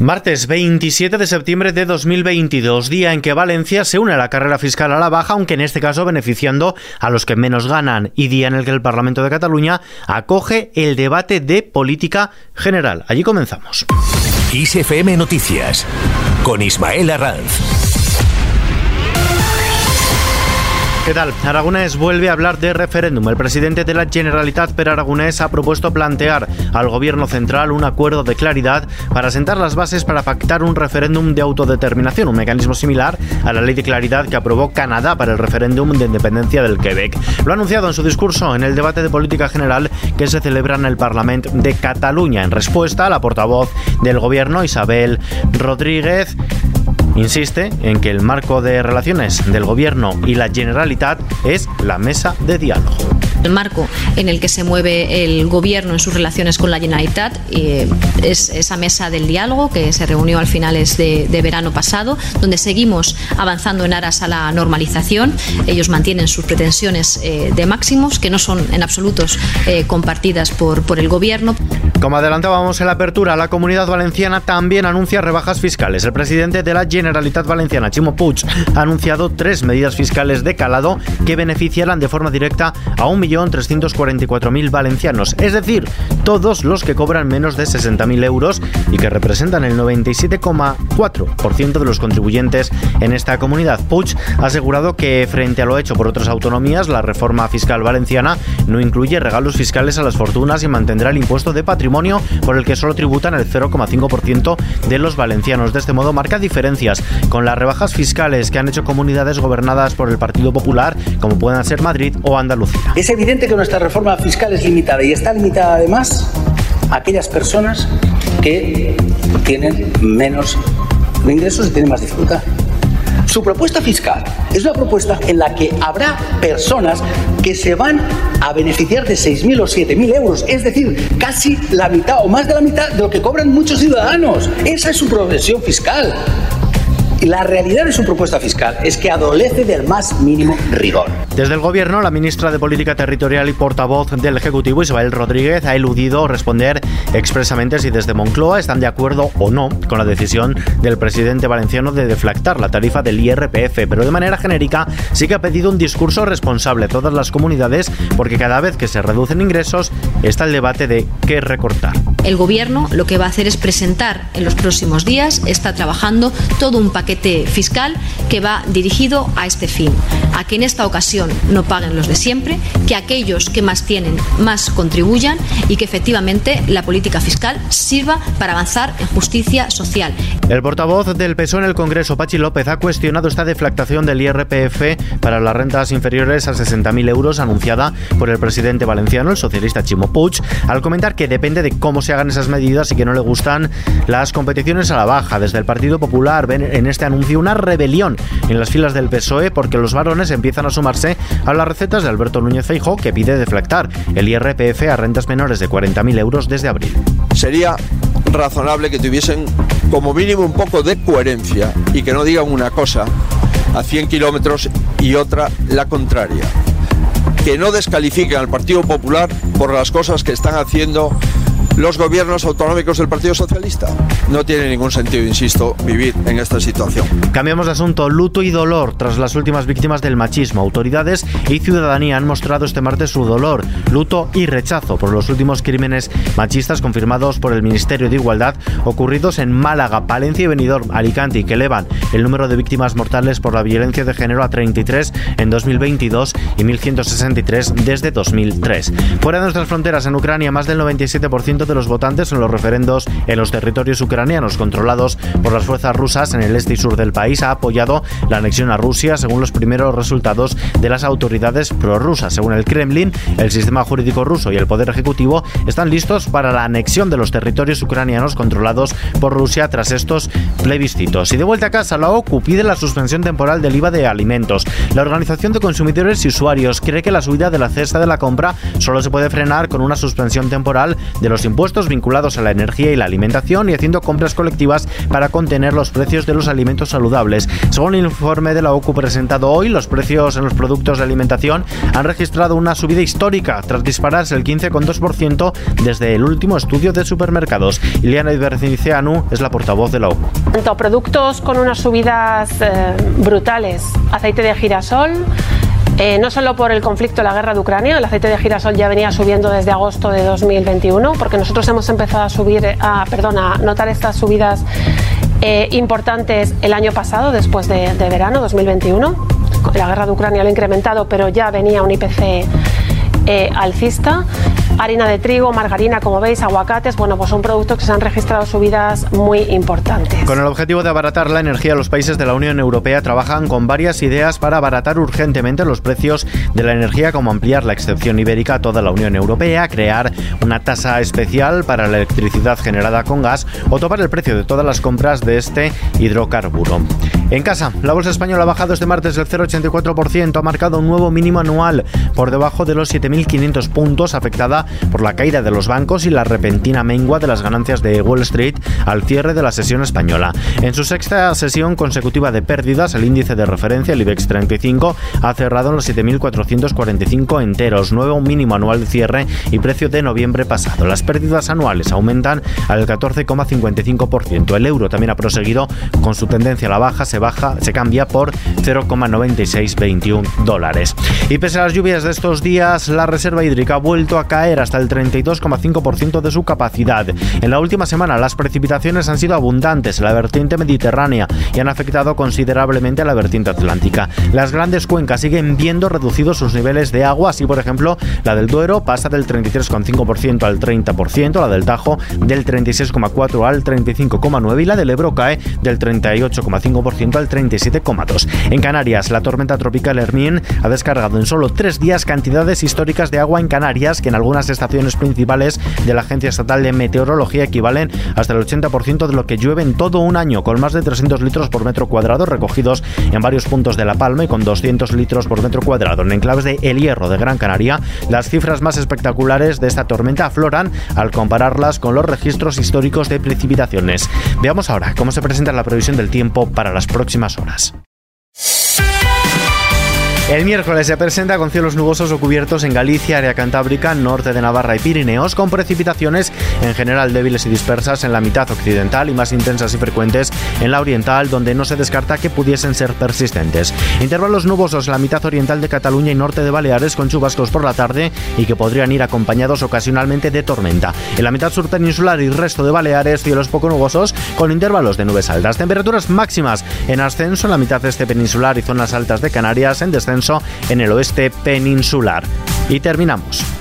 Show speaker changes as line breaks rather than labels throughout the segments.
Martes 27 de septiembre de 2022, día en que Valencia se une a la carrera fiscal a la baja, aunque en este caso beneficiando a los que menos ganan, y día en el que el Parlamento de Cataluña acoge el debate de política general. Allí comenzamos.
ISFM Noticias con Ismael Arranz.
¿Qué tal? Aragonés vuelve a hablar de referéndum. El presidente de la Generalitat per Aragonés ha propuesto plantear al gobierno central un acuerdo de claridad para sentar las bases para pactar un referéndum de autodeterminación, un mecanismo similar a la ley de claridad que aprobó Canadá para el referéndum de independencia del Quebec. Lo ha anunciado en su discurso en el debate de política general que se celebra en el Parlamento de Cataluña. En respuesta, la portavoz del gobierno, Isabel Rodríguez, insiste en que el marco de relaciones del gobierno y la Generalitat es la mesa de diálogo.
El marco en el que se mueve el gobierno en sus relaciones con la Generalitat eh, es esa mesa del diálogo que se reunió al finales de, verano pasado, donde seguimos avanzando en aras a la normalización. Ellos mantienen sus pretensiones eh, de máximos, que no son en absolutos eh, compartidas por, por el gobierno.
Como adelantábamos en la apertura, la comunidad valenciana también anuncia rebajas fiscales. El presidente de la Generalitat Valenciana, Chimo Puig, ha anunciado tres medidas fiscales de calado que beneficiarán de forma directa a 1.344.000 valencianos, es decir, todos los que cobran menos de 60.000 euros y que representan el 97,4% de los contribuyentes en esta comunidad. Puig ha asegurado que frente a lo hecho por otras autonomías, la reforma fiscal valenciana no incluye regalos fiscales a las fortunas y mantendrá el impuesto de patrimonio por el que solo tributan el 0,5% de los valencianos. De este modo marca diferencias con las rebajas fiscales que han hecho comunidades gobernadas por el Partido Popular, como puedan ser Madrid o Andalucía.
Es evidente que nuestra reforma fiscal es limitada y está limitada además a aquellas personas que tienen menos ingresos y tienen más dificultad. Su propuesta fiscal es una propuesta en la que habrá personas que se van a beneficiar de 6.000 o 7.000 euros, es decir, casi la mitad o más de la mitad de lo que cobran muchos ciudadanos. Esa es su progresión fiscal. Y la realidad de su propuesta fiscal es que adolece del más mínimo rigor.
Desde el Gobierno, la ministra de Política Territorial y portavoz del Ejecutivo, Isabel Rodríguez, ha eludido responder expresamente si desde Moncloa están de acuerdo o no con la decisión del presidente valenciano de deflactar la tarifa del IRPF, pero de manera genérica sí que ha pedido un discurso responsable a todas las comunidades porque cada vez que se reducen ingresos está el debate de qué recortar.
El Gobierno lo que va a hacer es presentar en los próximos días, está trabajando todo un paquete fiscal que va dirigido a este fin, a que en esta ocasión no paguen los de siempre, que aquellos que más tienen más contribuyan y que efectivamente la política fiscal sirva para avanzar en justicia social.
El portavoz del PSOE en el Congreso, Pachi López, ha cuestionado esta deflactación del IRPF para las rentas inferiores a 60.000 euros anunciada por el presidente valenciano, el socialista Chimo Puig, al comentar que depende de cómo se hagan esas medidas y que no le gustan las competiciones a la baja. Desde el Partido Popular ven en este anunció una rebelión en las filas del PSOE porque los varones empiezan a sumarse a las recetas de Alberto Núñez Feijóo que pide deflactar el IRPF a rentas menores de 40.000 euros desde abril.
Sería razonable que tuviesen como mínimo un poco de coherencia y que no digan una cosa a 100 kilómetros y otra la contraria. Que no descalifiquen al Partido Popular por las cosas que están haciendo los gobiernos autonómicos del Partido Socialista. No tiene ningún sentido, insisto, vivir en esta situación.
Cambiamos de asunto. Luto y dolor tras las últimas víctimas del machismo. Autoridades y ciudadanía han mostrado este martes su dolor, luto y rechazo por los últimos crímenes machistas confirmados por el Ministerio de Igualdad ocurridos en Málaga, Palencia y Benidorm, Alicante y que elevan el número de víctimas mortales por la violencia de género a 33 en 2022 y 1.163 desde 2003. Fuera de nuestras fronteras, en Ucrania, más del 97% de los votantes en los referendos en los territorios ucranianos controlados por las fuerzas rusas en el este y sur del país ha apoyado la anexión a Rusia según los primeros resultados de las autoridades prorrusas. Según el Kremlin, el sistema jurídico ruso y el poder ejecutivo están listos para la anexión de los territorios ucranianos controlados por Rusia tras estos plebiscitos. Y de vuelta a casa, la OCU pide la suspensión temporal del IVA de alimentos. La Organización de Consumidores y Usuarios cree que la subida de la cesta de la compra solo se puede frenar con una suspensión temporal de los impuestos vinculados a la energía y la alimentación y haciendo compras colectivas para contener los precios de los alimentos saludables. Según el informe de la OCU presentado hoy, los precios en los productos de alimentación han registrado una subida histórica tras dispararse el 15,2% desde el último estudio de supermercados. Iliana Ibercinicianu es la portavoz de la OCU.
Tanto productos con unas subidas eh, brutales, aceite de girasol, eh, no solo por el conflicto la guerra de Ucrania, el aceite de girasol ya venía subiendo desde agosto de 2021, porque nosotros hemos empezado a subir, a, perdón, a notar estas subidas eh, importantes el año pasado, después de, de verano 2021. La guerra de Ucrania lo ha incrementado, pero ya venía un IPC eh, alcista. Harina de trigo, margarina, como veis, aguacates, bueno, pues son productos que se han registrado subidas muy importantes.
Con el objetivo de abaratar la energía, los países de la Unión Europea trabajan con varias ideas para abaratar urgentemente los precios de la energía, como ampliar la excepción ibérica a toda la Unión Europea, crear una tasa especial para la electricidad generada con gas o topar el precio de todas las compras de este hidrocarburo. En casa, la bolsa española ha bajado este martes el 0,84%, ha marcado un nuevo mínimo anual por debajo de los 7.500 puntos, afectada por la caída de los bancos y la repentina mengua de las ganancias de Wall Street al cierre de la sesión española. En su sexta sesión consecutiva de pérdidas, el índice de referencia, el IBEX 35, ha cerrado en los 7.445 enteros, nuevo mínimo anual de cierre y precio de noviembre pasado. Las pérdidas anuales aumentan al 14,55%. El euro también ha proseguido con su tendencia a la baja, se baja, se cambia por 0,9621 dólares. Y pese a las lluvias de estos días, la reserva hídrica ha vuelto a caer hasta el 32,5% de su capacidad. En la última semana las precipitaciones han sido abundantes en la vertiente mediterránea y han afectado considerablemente a la vertiente atlántica. Las grandes cuencas siguen viendo reducidos sus niveles de agua, así por ejemplo la del Duero pasa del 33,5% al 30%, la del Tajo del 36,4% al 35,9% y la del Ebro cae del 38,5% al 37,2%. En Canarias, la tormenta tropical Hermín ha descargado en solo tres días cantidades históricas de agua en Canarias que en algunas estaciones principales de la Agencia Estatal de Meteorología equivalen hasta el 80% de lo que llueve en todo un año, con más de 300 litros por metro cuadrado recogidos en varios puntos de La Palma y con 200 litros por metro cuadrado en enclaves de El Hierro de Gran Canaria. Las cifras más espectaculares de esta tormenta afloran al compararlas con los registros históricos de precipitaciones. Veamos ahora cómo se presenta la previsión del tiempo para las próximas horas. El miércoles se presenta con cielos nubosos o cubiertos en Galicia, área cantábrica, norte de Navarra y Pirineos, con precipitaciones en general débiles y dispersas en la mitad occidental y más intensas y frecuentes en la oriental, donde no se descarta que pudiesen ser persistentes. Intervalos nubosos en la mitad oriental de Cataluña y norte de Baleares, con chubascos por la tarde y que podrían ir acompañados ocasionalmente de tormenta. En la mitad sur peninsular y resto de Baleares, cielos poco nubosos, con intervalos de nubes altas. Temperaturas máximas en ascenso en la mitad este peninsular y zonas altas de Canarias, en descenso en el oeste peninsular. Y terminamos.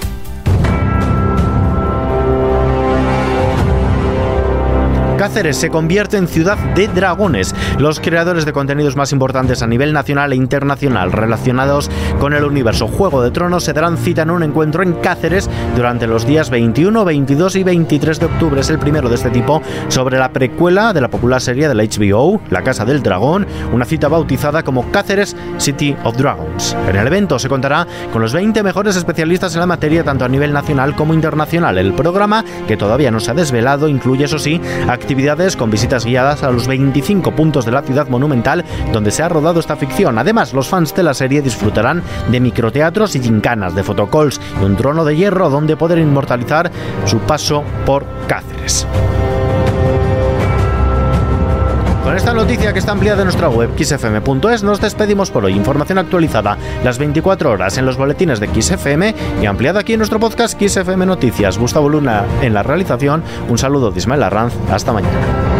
Cáceres se convierte en ciudad de dragones. Los creadores de contenidos más importantes a nivel nacional e internacional relacionados con el universo Juego de Tronos se darán cita en un encuentro en Cáceres durante los días 21, 22 y 23 de octubre. Es el primero de este tipo sobre la precuela de la popular serie de la HBO, La Casa del Dragón, una cita bautizada como Cáceres City of Dragons. En el evento se contará con los 20 mejores especialistas en la materia tanto a nivel nacional como internacional. El programa, que todavía no se ha desvelado, incluye, eso sí, con visitas guiadas a los 25 puntos de la ciudad monumental donde se ha rodado esta ficción. Además, los fans de la serie disfrutarán de microteatros y gincanas, de fotocalls y un trono de hierro donde poder inmortalizar su paso por Cáceres. Con esta noticia que está ampliada en nuestra web xfm.es nos despedimos por hoy. Información actualizada las 24 horas en los boletines de XFM y ampliada aquí en nuestro podcast XFM Noticias. Gustavo Luna en la realización. Un saludo de Ismael Arranz. Hasta mañana.